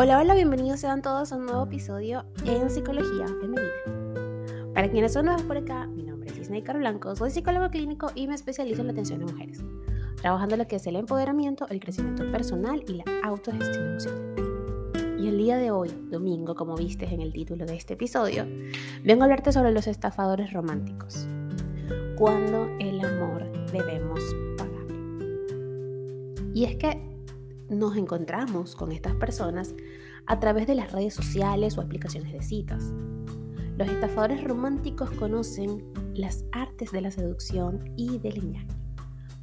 Hola, hola, bienvenidos sean todos a un nuevo episodio en Psicología Femenina. Para quienes son nuevos por acá, mi nombre es Isnei Caro Blanco, soy psicólogo clínico y me especializo en la atención de mujeres, trabajando en lo que es el empoderamiento, el crecimiento personal y la autogestión emocional. Y el día de hoy, domingo, como viste en el título de este episodio, vengo a hablarte sobre los estafadores románticos. Cuando el amor debemos pagar. Y es que nos encontramos con estas personas a través de las redes sociales o aplicaciones de citas. Los estafadores románticos conocen las artes de la seducción y del engaño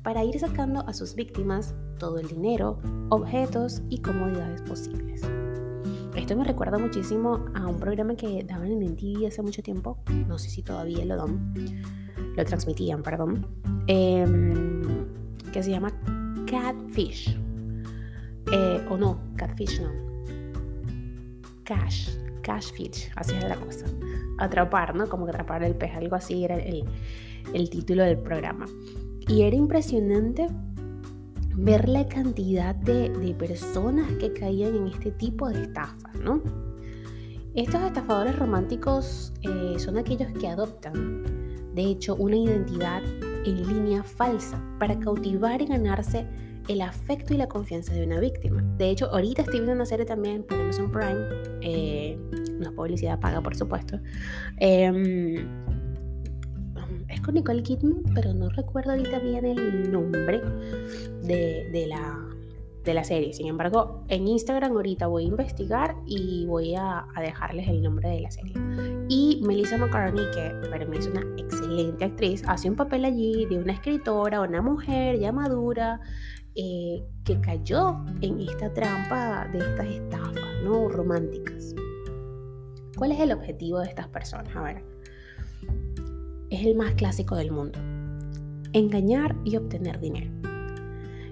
para ir sacando a sus víctimas todo el dinero, objetos y comodidades posibles. Esto me recuerda muchísimo a un programa que daban en MTV hace mucho tiempo, no sé si todavía lo dan, lo transmitían, perdón, em, que se llama Catfish eh, o no, catfish no. Cash, cashfish, así es la cosa. Atrapar, ¿no? Como atrapar el pez, algo así era el, el título del programa. Y era impresionante ver la cantidad de, de, personas que caían en este tipo de estafas, ¿no? Estos estafadores románticos eh, son aquellos que adoptan, de hecho, una identidad en línea falsa para cautivar y ganarse el afecto y la confianza de una víctima. De hecho, ahorita estoy viendo una serie también por Amazon Prime, eh, no es publicidad paga, por supuesto. Em, es con Nicole Kidman, pero no recuerdo ahorita bien el nombre de, la, de la serie. Sin embargo, en Instagram ahorita voy a investigar y voy a, a, dejarles el nombre de la serie. Y Melissa McCartney, que para mí es una excelente actriz, hace un papel allí de una escritora, una mujer ya madura, eh, que cayó en esta trampa de estas estafas ¿no? románticas. ¿Cuál es el objetivo de estas personas? A ver, es el más clásico del mundo. Engañar y obtener dinero.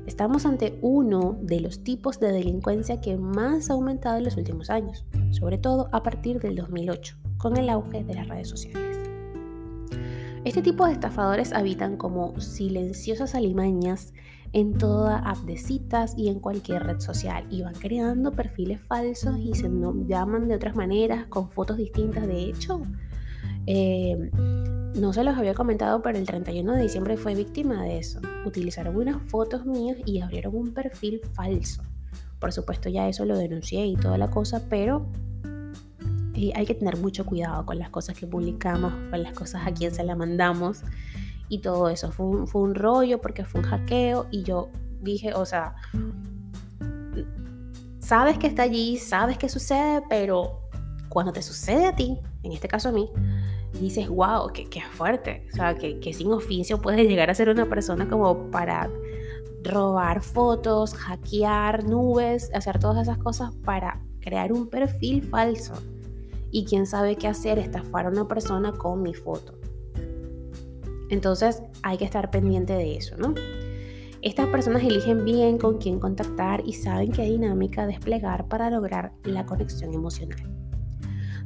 Estamos ante uno de los tipos de delincuencia que más ha aumentado en los últimos años, sobre todo a partir del 2008, con el auge de las redes sociales. Este tipo de estafadores habitan como silenciosas alimañas en toda app de citas y en cualquier red social y van creando perfiles falsos y se llaman de otras maneras con fotos distintas. De hecho, eh, no se los había comentado, pero el 31 de diciembre fue víctima de eso. Utilizaron unas fotos mías y abrieron un perfil falso. Por supuesto ya eso lo denuncié y toda la cosa, pero eh, hay que tener mucho cuidado con las cosas que publicamos, con las cosas a quien se las mandamos y todo eso. Fue un, fue un rollo porque fue un hackeo y yo dije, o sea, sabes que está allí, sabes que sucede, pero cuando te sucede a ti, en este caso a mí, dices, wow, qué, qué fuerte. O sea, que, que, sin oficio puede llegar a ser una persona como para robar fotos, hackear nubes, hacer todas esas cosas para crear un perfil falso. Y quién sabe qué hacer, estafar a una persona con mi foto. Entonces hay que estar pendiente de eso, ¿no? Estas personas eligen bien con quién contactar y saben qué dinámica desplegar para lograr la conexión emocional.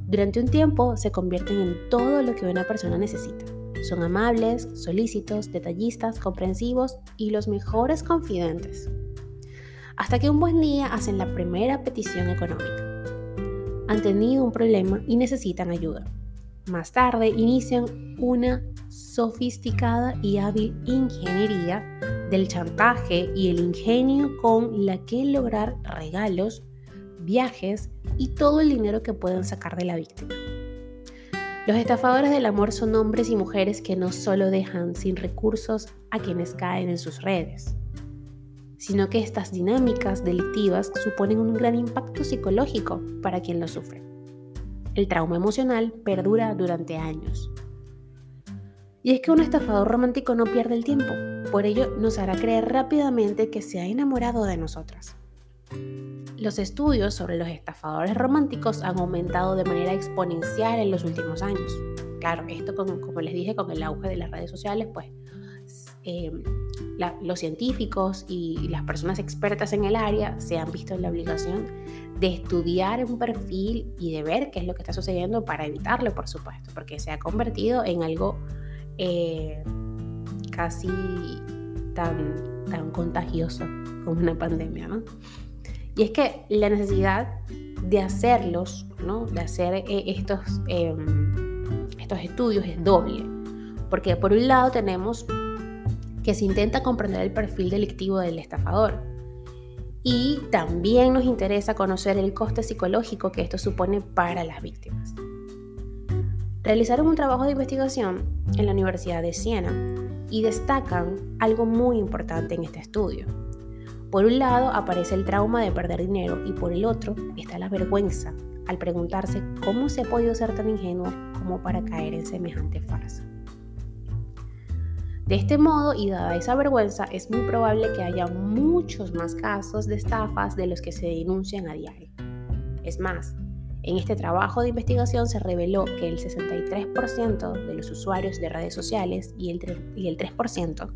Durante un tiempo se convierten en todo lo que una persona necesita. Son amables, solícitos, detallistas, comprensivos y los mejores confidentes. Hasta que un buen día hacen la primera petición económica. Han tenido un problema y necesitan ayuda. Más tarde inician una sofisticada y hábil ingeniería del chantaje y el ingenio con la que lograr regalos, viajes y todo el dinero que puedan sacar de la víctima. Los estafadores del amor son hombres y mujeres que no solo dejan sin recursos a quienes caen en sus redes, sino que estas dinámicas delictivas suponen un gran impacto psicológico para quien lo sufre. El trauma emocional perdura durante años. Y es que un estafador romántico no pierde el tiempo, por ello nos hará creer rápidamente que se ha enamorado de nosotras. Los estudios sobre los estafadores románticos han aumentado de manera exponencial en los últimos años. Claro, esto como les dije con el auge de las redes sociales, pues eh, los científicos y las personas expertas en el área se han visto en la obligación de estudiar un perfil y de ver qué es lo que está sucediendo para evitarlo, por supuesto, porque se ha convertido en algo eh, casi tan, tan contagioso como una pandemia, ¿no? Y es que la necesidad de hacerlos, ¿no? de hacer eh, estos, em, estos estudios es doble. Porque por un lado tenemos que se intenta comprender el perfil delictivo del estafador. Y también nos interesa conocer el coste psicológico que esto supone para las víctimas. Realizaron un trabajo de investigación en la Universidad de Siena y destacan algo muy importante en este estudio. Por un lado aparece el trauma de perder dinero y por el otro está la vergüenza al preguntarse cómo se ha podido ser tan ingenuo como para caer en semejante farsa. De este modo, y dada esa vergüenza, es muy probable que haya muchos más casos de estafas de los que se denuncian a diario. Es más, en este trabajo de investigación se reveló que el 63% de los usuarios de redes sociales y el, 3%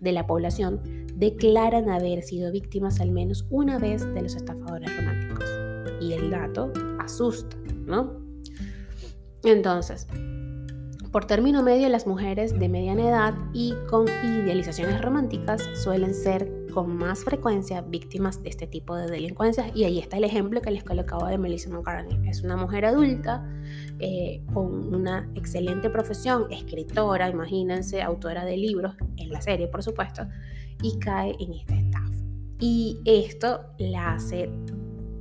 de la población declaran haber sido víctimas al menos una vez de los estafadores románticos. Y el dato asusta, ¿no? Entonces, por término medio, las mujeres de mediana edad y con idealizaciones románticas suelen ser con más frecuencia víctimas de este tipo de delincuencias. Y ahí está el ejemplo que les colocaba de Melissa McCartney. Es una mujer adulta eh, con una excelente profesión, escritora, imagínense, autora de libros, en la serie por supuesto, y cae en esta estafa. Y esto la hace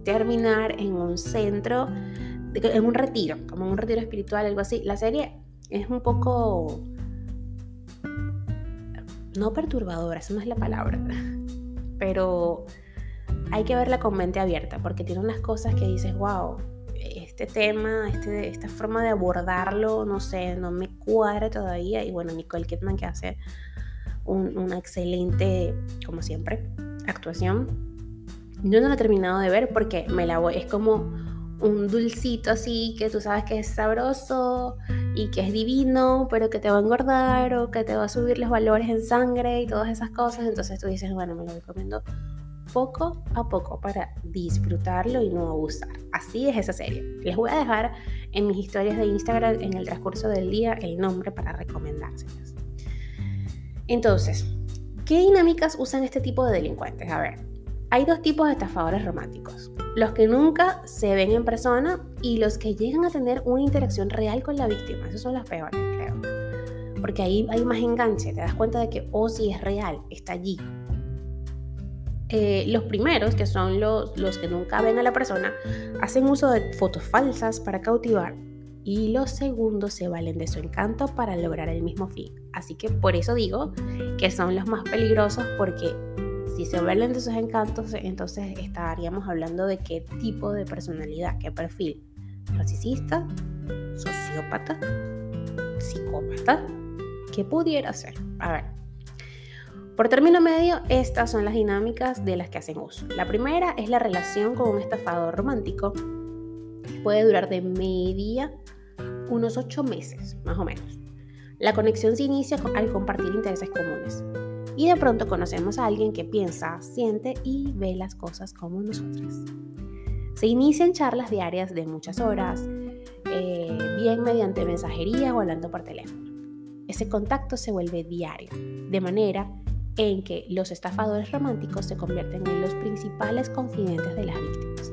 terminar en un centro, en un retiro, como un retiro espiritual, algo así. La serie es un poco... No perturbadora, esa no es la palabra, pero hay que verla con mente abierta porque tiene unas cosas que dices, wow, este tema, este, esta forma de abordarlo, no sé, no me cuadra todavía. Y bueno, Nicole Kidman que hace una excelente, como siempre, actuación. Yo no la he terminado de ver porque me la voy, es como un dulcito así que tú sabes que es sabroso y que es divino, pero que te va a engordar o que te va a subir los valores en sangre y todas esas cosas. Entonces tú dices, bueno, me lo recomiendo poco a poco para disfrutarlo y no abusar. Así es esa serie. Les voy a dejar en mis historias de Instagram en el transcurso del día el nombre para recomendárselas. Entonces, ¿qué dinámicas usan este tipo de delincuentes? A ver, hay dos tipos de estafadores románticos. Los que nunca se ven en persona y los que llegan a tener una interacción real con la víctima. Esos son los peores, creo. Porque ahí hay más enganche, te das cuenta de que, oh, sí, es real, está allí. Eh, los primeros, que son los, los que nunca ven a la persona, hacen uso de fotos falsas para cautivar y los segundos se valen de su encanto para lograr el mismo fin. Así que por eso digo que son los más peligrosos porque si se valen de sus encantos, entonces estaríamos hablando de qué tipo de personalidad, qué perfil. Narcisista, sociópata, psicópata, ¿qué pudiera ser? A ver. Por término medio, estas son las dinámicas de las que hacen uso. La primera es la relación con un estafador romántico. Puede durar de media unos ocho meses, más o menos. La conexión se inicia al compartir intereses comunes y de pronto conocemos a alguien que piensa, siente y ve las cosas como nosotras. Se inician charlas diarias de muchas horas, eh, bien mediante mensajería o hablando por teléfono. Ese contacto se vuelve diario, de manera en que los estafadores románticos se convierten en los principales confidentes de las víctimas.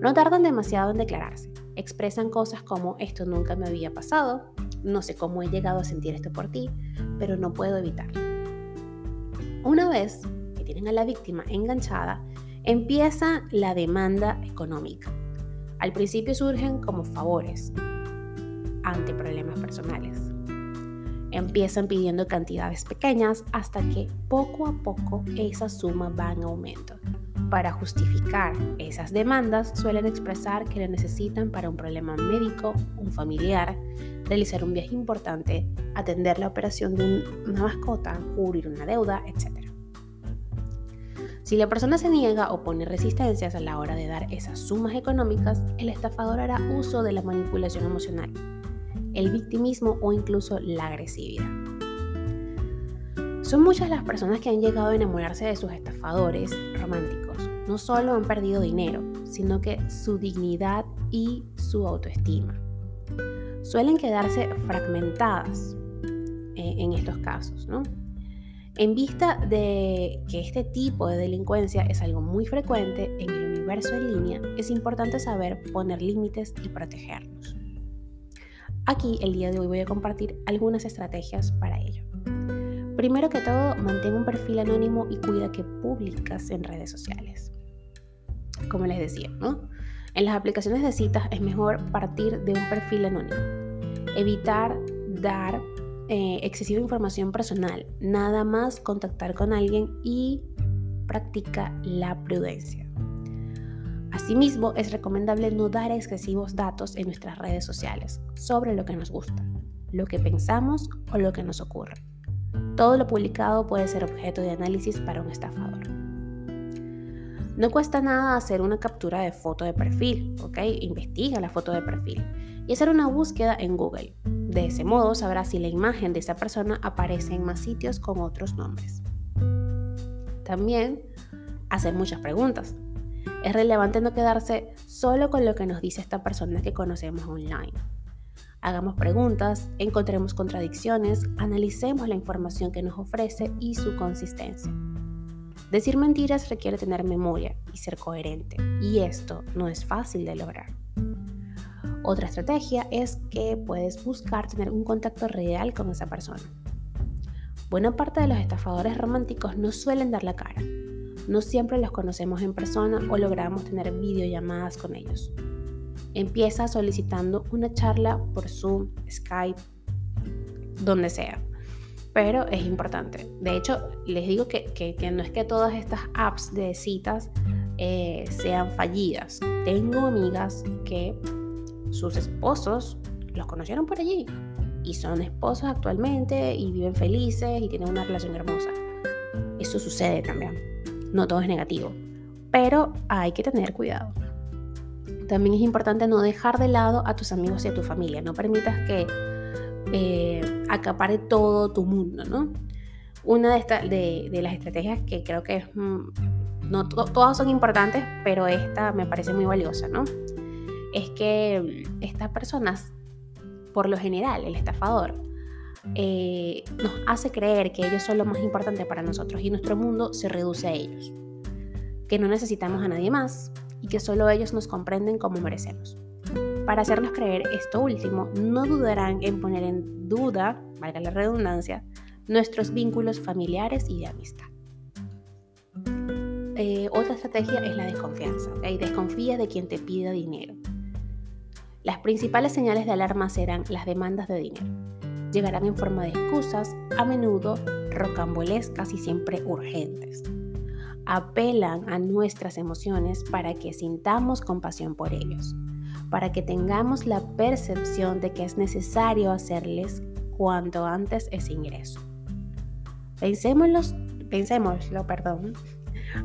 No tardan demasiado en declararse. Expresan cosas como esto nunca me había pasado, no sé cómo he llegado a sentir esto por ti, pero no puedo evitarlo. Una vez que tienen a la víctima enganchada, empieza la demanda económica. Al principio surgen como favores ante problemas personales. Empiezan pidiendo cantidades pequeñas hasta que poco a poco esa suma va en aumento. Para justificar esas demandas suelen expresar que lo necesitan para un problema médico, un familiar, realizar un viaje importante, atender la operación de una mascota, cubrir una deuda, etc. Si la persona se niega o pone resistencias a la hora de dar esas sumas económicas, el estafador hará uso de la manipulación emocional, el victimismo o incluso la agresividad. Son muchas las personas que han llegado a enamorarse de sus estafadores románticos. No solo han perdido dinero, sino que su dignidad y su autoestima suelen quedarse fragmentadas eh, en estos casos, ¿no? En vista de que este tipo de delincuencia es algo muy frecuente en el universo en línea, es importante saber poner límites y protegernos. Aquí el día de hoy voy a compartir algunas estrategias para ello. Primero que todo, mantén un perfil anónimo y cuida que publicas en redes sociales. Como les decía, ¿no? En las aplicaciones de citas es mejor partir de un perfil anónimo. Evitar dar eh, excesiva información personal, nada más contactar con alguien y practica la prudencia. Asimismo, es recomendable no dar excesivos datos en nuestras redes sociales sobre lo que nos gusta, lo que pensamos o lo que nos ocurre. Todo lo publicado puede ser objeto de análisis para un estafador. No cuesta nada hacer una captura de foto de perfil, ¿ok? Investiga la foto de perfil y hacer una búsqueda en Google. De ese modo sabrás si la imagen de esa persona aparece en más sitios con otros nombres. También hacer muchas preguntas. Es relevante no quedarse solo con lo que nos dice esta persona que conocemos online. Hagamos preguntas, encontremos contradicciones, analicemos la información que nos ofrece y su consistencia. Decir mentiras requiere tener memoria y ser coherente, y esto no es fácil de lograr. Otra estrategia es que puedes buscar tener un contacto real con esa persona. Buena parte de los estafadores románticos no suelen dar la cara. No siempre los conocemos en persona o logramos tener videollamadas con ellos. Empieza solicitando una charla por Zoom, Skype, donde sea. Pero es importante. De hecho, les digo que, no es que todas estas apps de citas eh, sean fallidas. Tengo amigas que sus esposos los conocieron por allí y son esposos actualmente y viven felices y tienen una relación hermosa. Eso sucede también. No todo es negativo, pero hay que tener cuidado. También es importante no dejar de lado a tus amigos y a tu familia. No permitas que eh, acapare todo tu mundo, ¿no? Una de, de, las estrategias que creo que es, mm, no todas son importantes, pero esta me parece muy valiosa, ¿no? Es que mm, estas personas, por lo general, el estafador, eh, nos hace creer que ellos son lo más importante para nosotros y nuestro mundo se reduce a ellos, que no necesitamos a nadie más y que solo ellos nos comprenden como merecemos. Para hacernos creer esto último, no dudarán en poner en duda, valga la redundancia, nuestros vínculos familiares y de amistad. Eh, otra estrategia es la desconfianza. Desconfía de quien te pida dinero. Las principales señales de alarma serán las demandas de dinero. Llegarán en forma de excusas, a menudo rocambolescas y siempre urgentes. Apelan a nuestras emociones para que sintamos compasión por ellos, para que tengamos la percepción de que es necesario hacerles cuanto antes ese ingreso. Pensémoslo, pensémoslo perdón,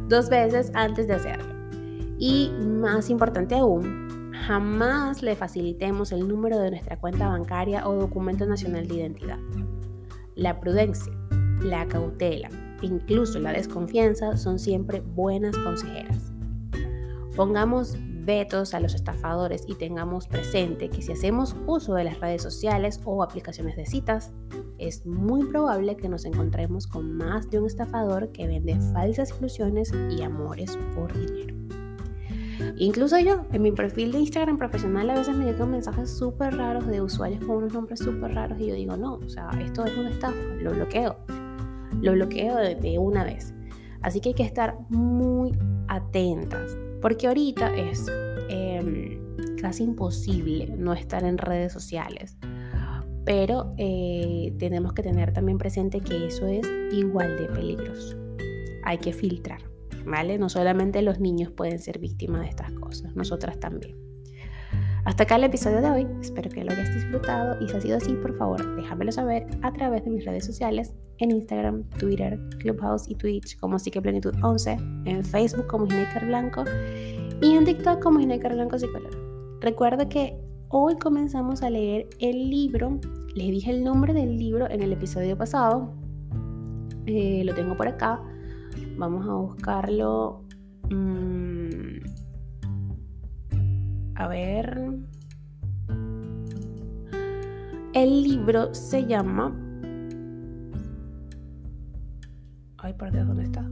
dos veces antes de hacerlo. Y más importante aún, jamás le facilitemos el número de nuestra cuenta bancaria o documento nacional de identidad. La prudencia, la cautela incluso la desconfianza son siempre buenas consejeras. Pongamos vetos a los estafadores y tengamos presente que si hacemos uso de las redes sociales o aplicaciones de citas, es muy probable que nos encontremos con más de un estafador que vende falsas ilusiones y amores por dinero. Incluso yo, en mi perfil de Instagram profesional, a veces me llegan mensajes súper raros de usuarios con unos nombres súper raros y yo digo, no, o sea, esto es una estafa, lo bloqueo. Lo bloqueo de, una vez. Así que hay que estar muy atentas, porque ahorita es em, casi imposible no estar en redes sociales. Pero eh, tenemos que tener también presente que eso es igual de peligroso. Hay que filtrar. No solamente los niños pueden ser víctimas de estas cosas, nosotras también. Hasta acá el episodio de hoy, espero que lo hayas disfrutado y si ha sido así, por favor, déjamelo saber a través de mis redes sociales, en Instagram, Twitter, Clubhouse y Twitch como Psiqueplenitud 11, en Facebook como Ginecar Blanco y en TikTok como Ginecar Blanco Psicólogo. Recuerda que hoy comenzamos a leer el libro, les dije el nombre del libro en el episodio pasado, eh, lo tengo por acá, Vamos a buscarlo. Mm, a ver. El libro se llama Ay, por Dios, ¿dónde está?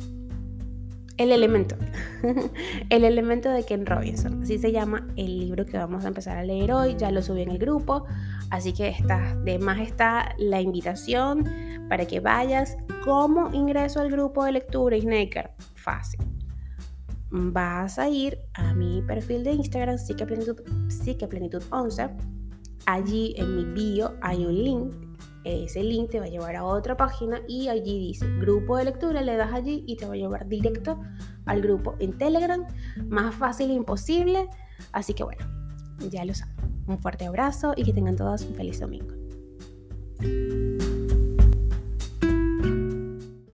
El elemento. el elemento de Ken Robinson. Así se llama el libro que vamos a empezar a leer hoy. Ya lo subí en el grupo. Así que está, de más está la invitación para que vayas. ¿Cómo ingreso al grupo de lectura, Snaker? Fácil. Vas a ir a mi perfil de Instagram, Psique 11. Allí en mi bio hay un link ese link te va a llevar a otra página y allí dice grupo de lectura, le das allí y te va a llevar directo al grupo en Telegram, más fácil e imposible. Así que bueno, ya lo saben. Un fuerte abrazo y que tengan todos un feliz domingo.